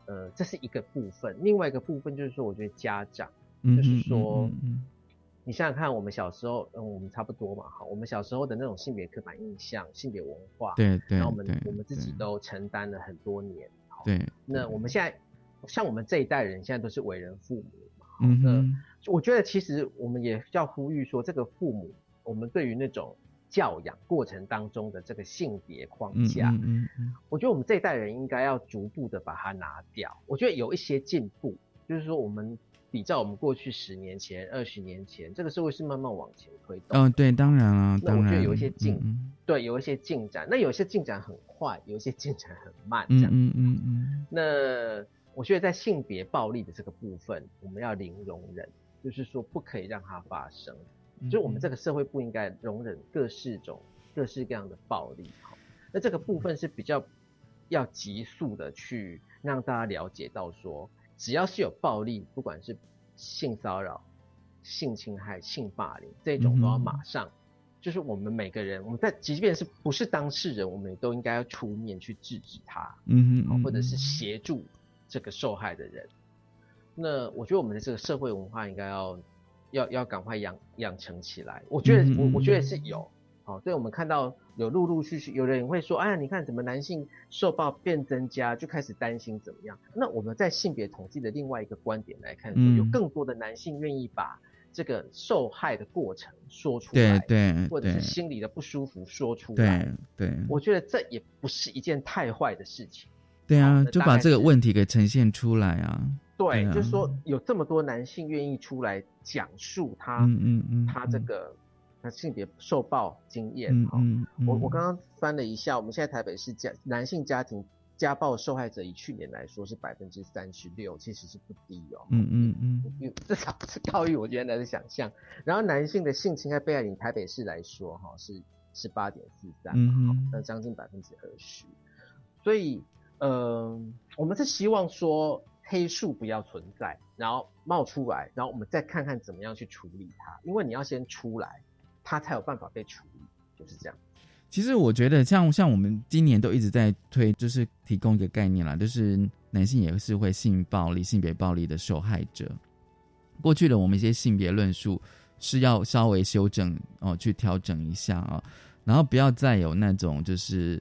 呃，这是一个部分。另外一个部分就是说，我觉得家长，就是说，你想想看，我们小时候，嗯，我们差不多嘛，哈，我们小时候的那种性别刻板印象、性别文化，对对，然后我们我们自己都承担了很多年，对。那我们现在，像我们这一代人，现在都是为人父母嘛，嗯哼。我觉得其实我们也要呼吁说，这个父母，我们对于那种教养过程当中的这个性别框架，嗯嗯，我觉得我们这一代人应该要逐步的把它拿掉。我觉得有一些进步，就是说我们比照我们过去十年前、二十年前，这个社会是慢慢往前推动。嗯，对，当然了，那我觉得有一些进，对，有一些进展。那有些进展很快，有一些进展很慢，这样。嗯嗯嗯。那我觉得在性别暴力的这个部分，我们要零容忍。就是说，不可以让它发生。就我们这个社会不应该容忍各式种、各式各样的暴力。好，那这个部分是比较要急速的去让大家了解到，说只要是有暴力，不管是性骚扰、性侵害、性霸凌这种，都要马上。就是我们每个人，我们在即便是不是当事人，我们也都应该要出面去制止他。嗯哼，或者是协助这个受害的人。那我觉得我们的这个社会文化应该要要要赶快养养成起来。我觉得我我觉得是有，好，所以我们看到有陆陆续续有人会说，哎呀，你看怎么男性受暴变增加，就开始担心怎么样？那我们在性别统计的另外一个观点来看，说有更多的男性愿意把这个受害的过程说出来，对对，或者是心里的不舒服说出来，对对，我觉得这也不是一件太坏的事情。对啊，就把这个问题给呈现出来啊。对，就是说有这么多男性愿意出来讲述他，嗯嗯嗯，他这个他性别受暴经验。嗯嗯，我我刚刚翻了一下，我们现在台北市家男性家庭家暴受害者以去年来说是百分之三十六，其实是不低哦。嗯嗯嗯，至少是高于我原来的想象。然后男性的性侵害被害人台北市来说，哈是十八点四三，嗯那将近百分之二十。所以，嗯，我们是希望说。黑数不要存在，然后冒出来，然后我们再看看怎么样去处理它。因为你要先出来，它才有办法被处理，就是这样。其实我觉得，像像我们今年都一直在推，就是提供一个概念啦，就是男性也是会性暴力、性别暴力的受害者。过去的我们一些性别论述是要稍微修正哦，去调整一下啊，然后不要再有那种就是。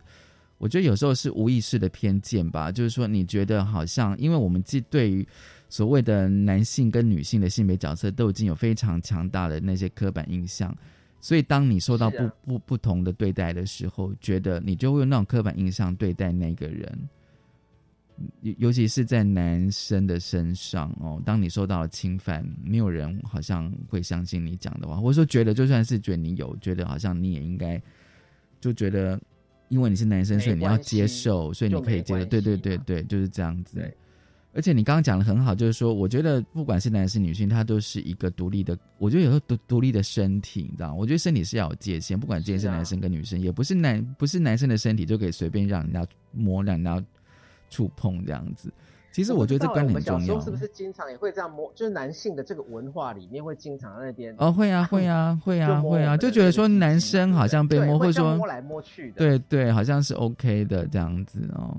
我觉得有时候是无意识的偏见吧，就是说你觉得好像，因为我们既对于所谓的男性跟女性的性别角色都已经有非常强大的那些刻板印象，所以当你受到不不不同的对待的时候，觉得你就会用那种刻板印象对待那个人，尤尤其是在男生的身上哦，当你受到了侵犯，没有人好像会相信你讲的话，或者说觉得就算是觉得你有，觉得好像你也应该就觉得。因为你是男生，所以你要接受，所以你可以接受。对对对对，就是这样子。而且你刚刚讲的很好，就是说，我觉得不管是男是女性，他都是一个独立的。我觉得有时候独独立的身体，你知道吗？我觉得身体是要有界限，不管今天是男生跟女生，也不是男不是男生的身体就可以随便让人家摸、让人家触碰这样子。其实我觉得这观点很重要。是不是经常也会这样摸？就是男性的这个文化里面会经常在那边哦，会啊，会啊，会啊，会啊，就觉得说男生好像被摸，或者说摸来摸去的，对对，好像是 OK 的这样子哦。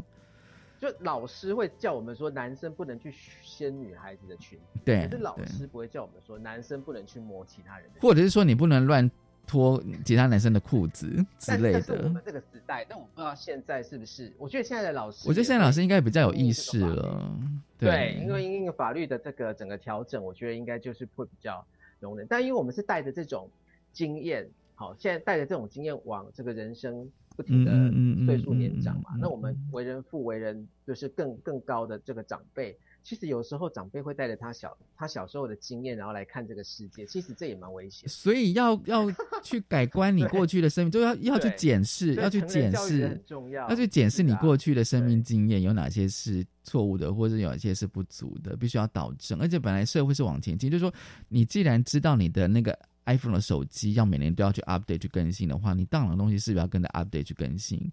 就老师会叫我们说，男生不能去掀女孩子的裙子，对，可是老师不会叫我们说，男生不能去摸其他人的，或者是说你不能乱脱其他男生的裤子之类的。我们这个时代，但我不知道现在是不是？我觉得现在的老师，我觉得现在老师应该比较有意识了。对，因为因为法律的这个整个调整，我觉得应该就是会比较容忍。但因为我们是带着这种经验，好，现在带着这种经验往这个人生。不停的岁数年长嘛，那我们为人父为人就是更更高的这个长辈，其实有时候长辈会带着他小他小时候的经验，然后来看这个世界，其实这也蛮危险。所以要要 去改观你过去的生命，就要要去检视，要去检视，很重要，要去检视你过去的生命经验有哪些是错误的，或者有哪些是不足的，必须要导正。而且本来社会是往前进，就是说你既然知道你的那个。iPhone 的手机要每年都要去 update 去更新的话，你大脑的东西是不是要跟着 update 去更新？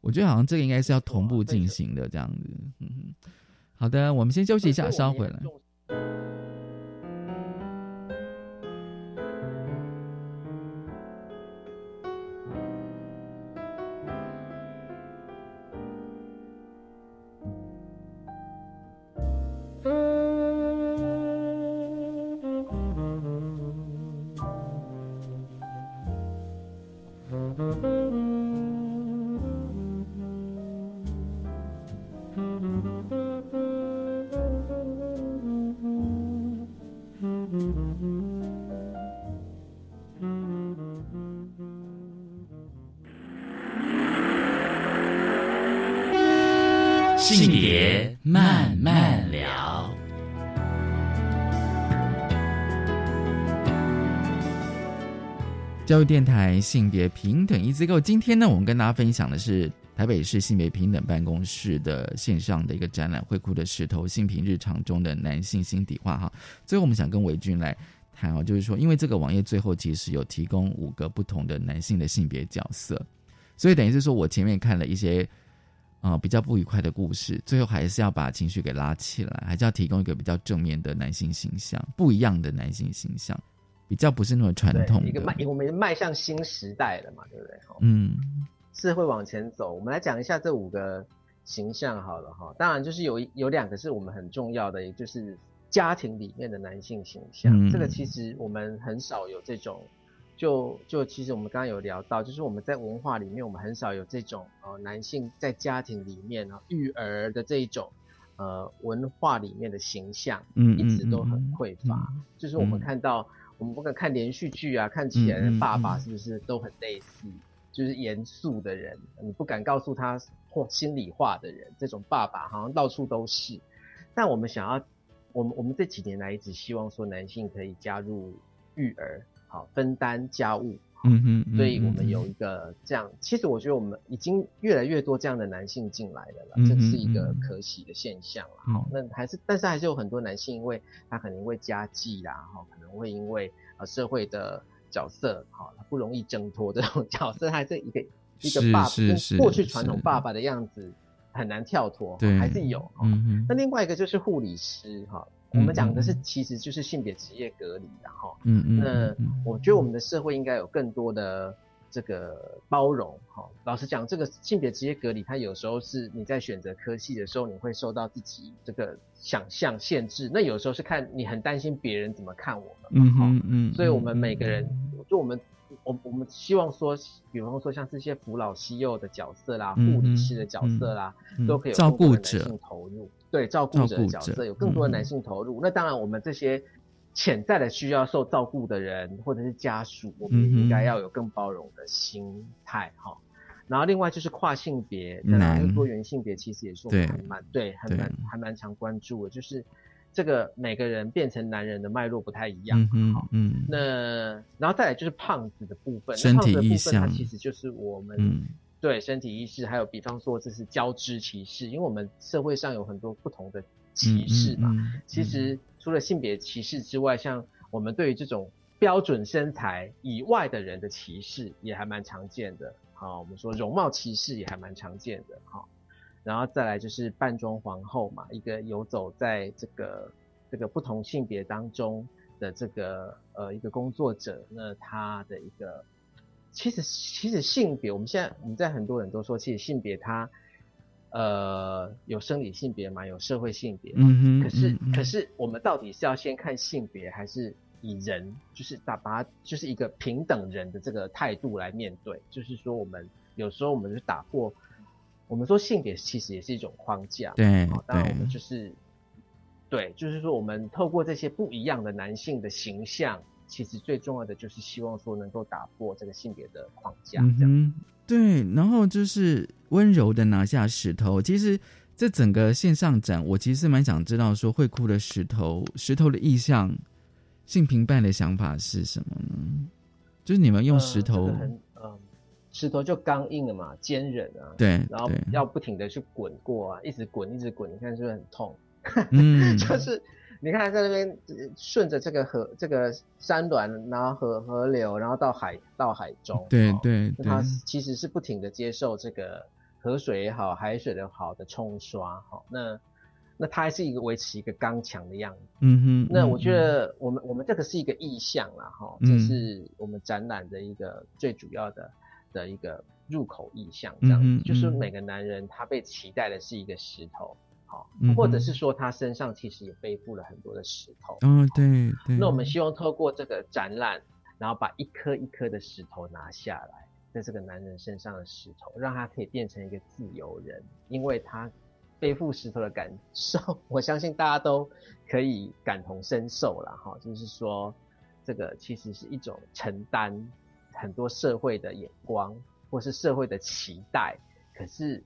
我觉得好像这个应该是要同步进行的这样子。嗯，好的，我们先休息一下，稍回来。性别慢慢聊教育电台性别平等一机构，今天呢，我们跟大家分享的是台北市性别平等办公室的线上的一个展览《会哭的石头：性平日常中的男性心底话》哈。最后，我们想跟维君来谈哦，就是说，因为这个网页最后其实有提供五个不同的男性的性别角色，所以等于是说我前面看了一些啊比较不愉快的故事，最后还是要把情绪给拉起来，还是要提供一个比较正面的男性形象，不一样的男性形象。比较不是那么传统，一个迈我们迈向新时代了嘛，对不对？嗯，是会往前走。我们来讲一下这五个形象好了哈。当然就是有有两个是我们很重要的，也就是家庭里面的男性形象。这个其实我们很少有这种，就就其实我们刚刚有聊到，就是我们在文化里面，我们很少有这种呃男性在家庭里面啊育儿的这一种呃文化里面的形象，嗯，一直都很匮乏。就是我们看到。我们不敢看连续剧啊，看起来爸爸是不是都很类似？就是严肃的人，你不敢告诉他或心里话的人，这种爸爸好像到处都是。但我们想要，我们我们这几年来一直希望说，男性可以加入育儿，好分担家务。嗯哼，所以我们有一个这样，其实我觉得我们已经越来越多这样的男性进来了，这是一个可喜的现象了。好，那还是，但是还是有很多男性，因为他可能因为家计啦，哈，可能会因为呃社会的角色，好，他不容易挣脱这种 角色，还是一个一个爸，过去传统爸爸的样子很难跳脱，还是有。嗯那另外一个就是护理师，哈。我们讲的是，其实就是性别职业隔离，然后，嗯嗯，那我觉得我们的社会应该有更多的这个包容，哈。老实讲，这个性别职业隔离，它有时候是你在选择科系的时候，你会受到自己这个想象限制。那有时候是看你很担心别人怎么看我们，嗯嗯嗯。所以我们每个人，就我们，我我们希望说，比方说像这些扶老携幼的角色啦，护理师的角色啦，都可以照顾者投入。对照顾者的角色有更多的男性投入，那当然我们这些潜在的需要受照顾的人或者是家属，我们也应该要有更包容的心态哈。然后另外就是跨性别，那多元性别其实也是我们还蛮对还蛮还蛮常关注的，就是这个每个人变成男人的脉络不太一样哈。嗯，那然后再来就是胖子的部分，身体意象，它其实就是我们。对身体意识，还有比方说这是交织歧视，因为我们社会上有很多不同的歧视嘛。其实除了性别歧视之外，像我们对于这种标准身材以外的人的歧视也还蛮常见的。好，我们说容貌歧视也还蛮常见的。好，然后再来就是扮装皇后嘛，一个游走在这个这个不同性别当中的这个呃一个工作者，那他的一个。其实，其实性别，我们现在我们在很多人都说，其实性别它呃，有生理性别嘛，有社会性别，嗯哼，可是可是我们到底是要先看性别，还是以人，就是打把就是一个平等人的这个态度来面对？就是说，我们有时候我们就打破，我们说性别其实也是一种框架，对，当然我们就是，对，就是说我们透过这些不一样的男性的形象，其实最重要的就是希望说能够打破这个性别的框架，这样。对，然后就是温柔的拿下石头。其实这整个线上展，我其实蛮想知道，说会哭的石头，石头的意象，性平办的想法是什么呢？就是你们用石头，嗯，石头就刚硬了嘛，坚韧啊，对，然后要不停的去滚过啊，一直滚，一直滚，你看是不是很痛？嗯，就是。你看，在那边顺着这个河、这个山峦，然后河河流，然后到海到海中，对对，它其实是不停的接受这个河水也好、海水的好的冲刷，哈，那那它还是一个维持一个刚强的样子，嗯哼。那我觉得我们我们这个是一个意象啦，哈，这是我们展览的一个最主要的的一个入口意象，这样子，就是每个男人他被期待的是一个石头。好，或者是说他身上其实也背负了很多的石头。嗯，对对。那我们希望透过这个展览，然后把一颗一颗的石头拿下来，在这个男人身上的石头，让他可以变成一个自由人，因为他背负石头的感受，我相信大家都可以感同身受了哈。就是说，这个其实是一种承担很多社会的眼光，或是社会的期待。可是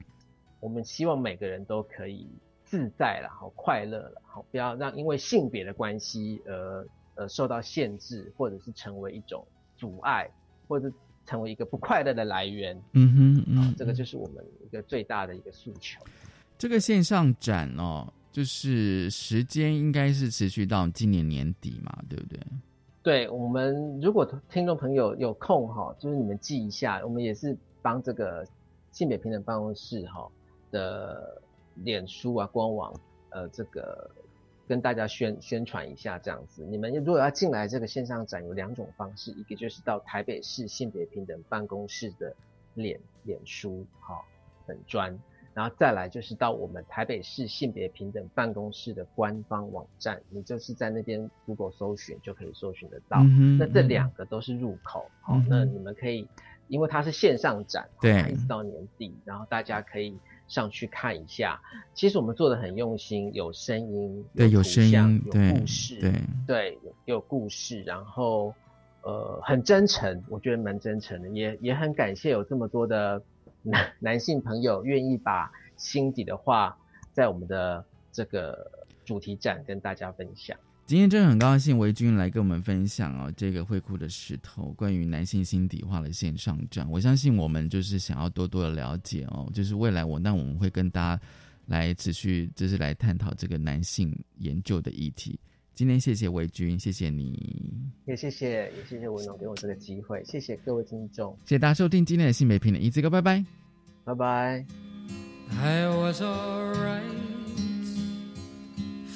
我们希望每个人都可以。自在了，好快乐了，好不要让因为性别的关系而呃受到限制，或者是成为一种阻碍，或者成为一个不快乐的来源。嗯哼，嗯，这个就是我们一个最大的一个诉求。这个线上展哦，就是时间应该是持续到今年年底嘛，对不对？对我们如果听众朋友有空哈，就是你们记一下，我们也是帮这个性别平等办公室哈的。脸书啊，官网，呃，这个跟大家宣宣传一下，这样子。你们如果要进来这个线上展，有两种方式，一个就是到台北市性别平等办公室的脸脸书，哈，本专，然后再来就是到我们台北市性别平等办公室的官方网站，你就是在那边 Google 搜寻就可以搜寻得到。那这两个都是入口，好，那你们可以，因为它是线上展，对，一直到年底，然后大家可以。上去看一下，其实我们做的很用心，有声音，对，有声音，有故事，对，对，有故事，然后呃，很真诚，我觉得蛮真诚的，也也很感谢有这么多的男 男性朋友愿意把心底的话在我们的这个主题展跟大家分享。今天真的很高兴维军来跟我们分享哦，这个会哭的石头关于男性心底话的线上展。我相信我们就是想要多多的了解哦，就是未来我那我们会跟大家来持续就是来探讨这个男性研究的议题。今天谢谢维军，谢谢你，也谢谢也谢谢文龙给我这个机会，谢谢各位听众，谢谢大家收听今天的性别平等一字歌，拜拜，拜拜。I was alright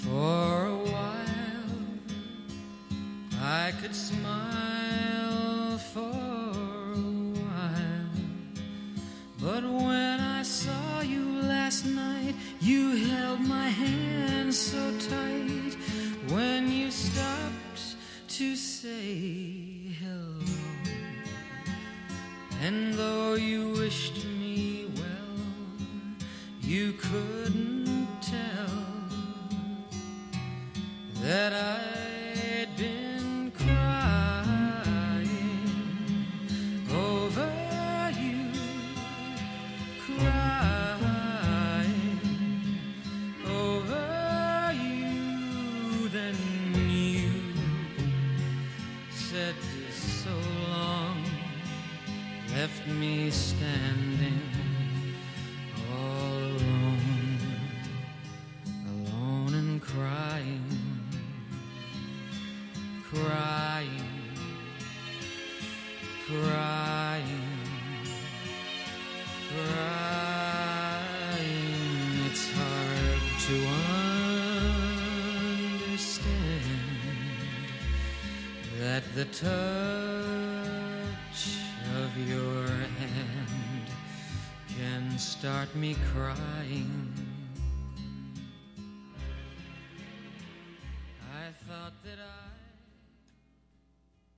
for a while. I could smile for a while, but when I saw you last night, you held my hand so tight. When you stopped to say hello, and though you wished me well, you couldn't tell that I'd stand.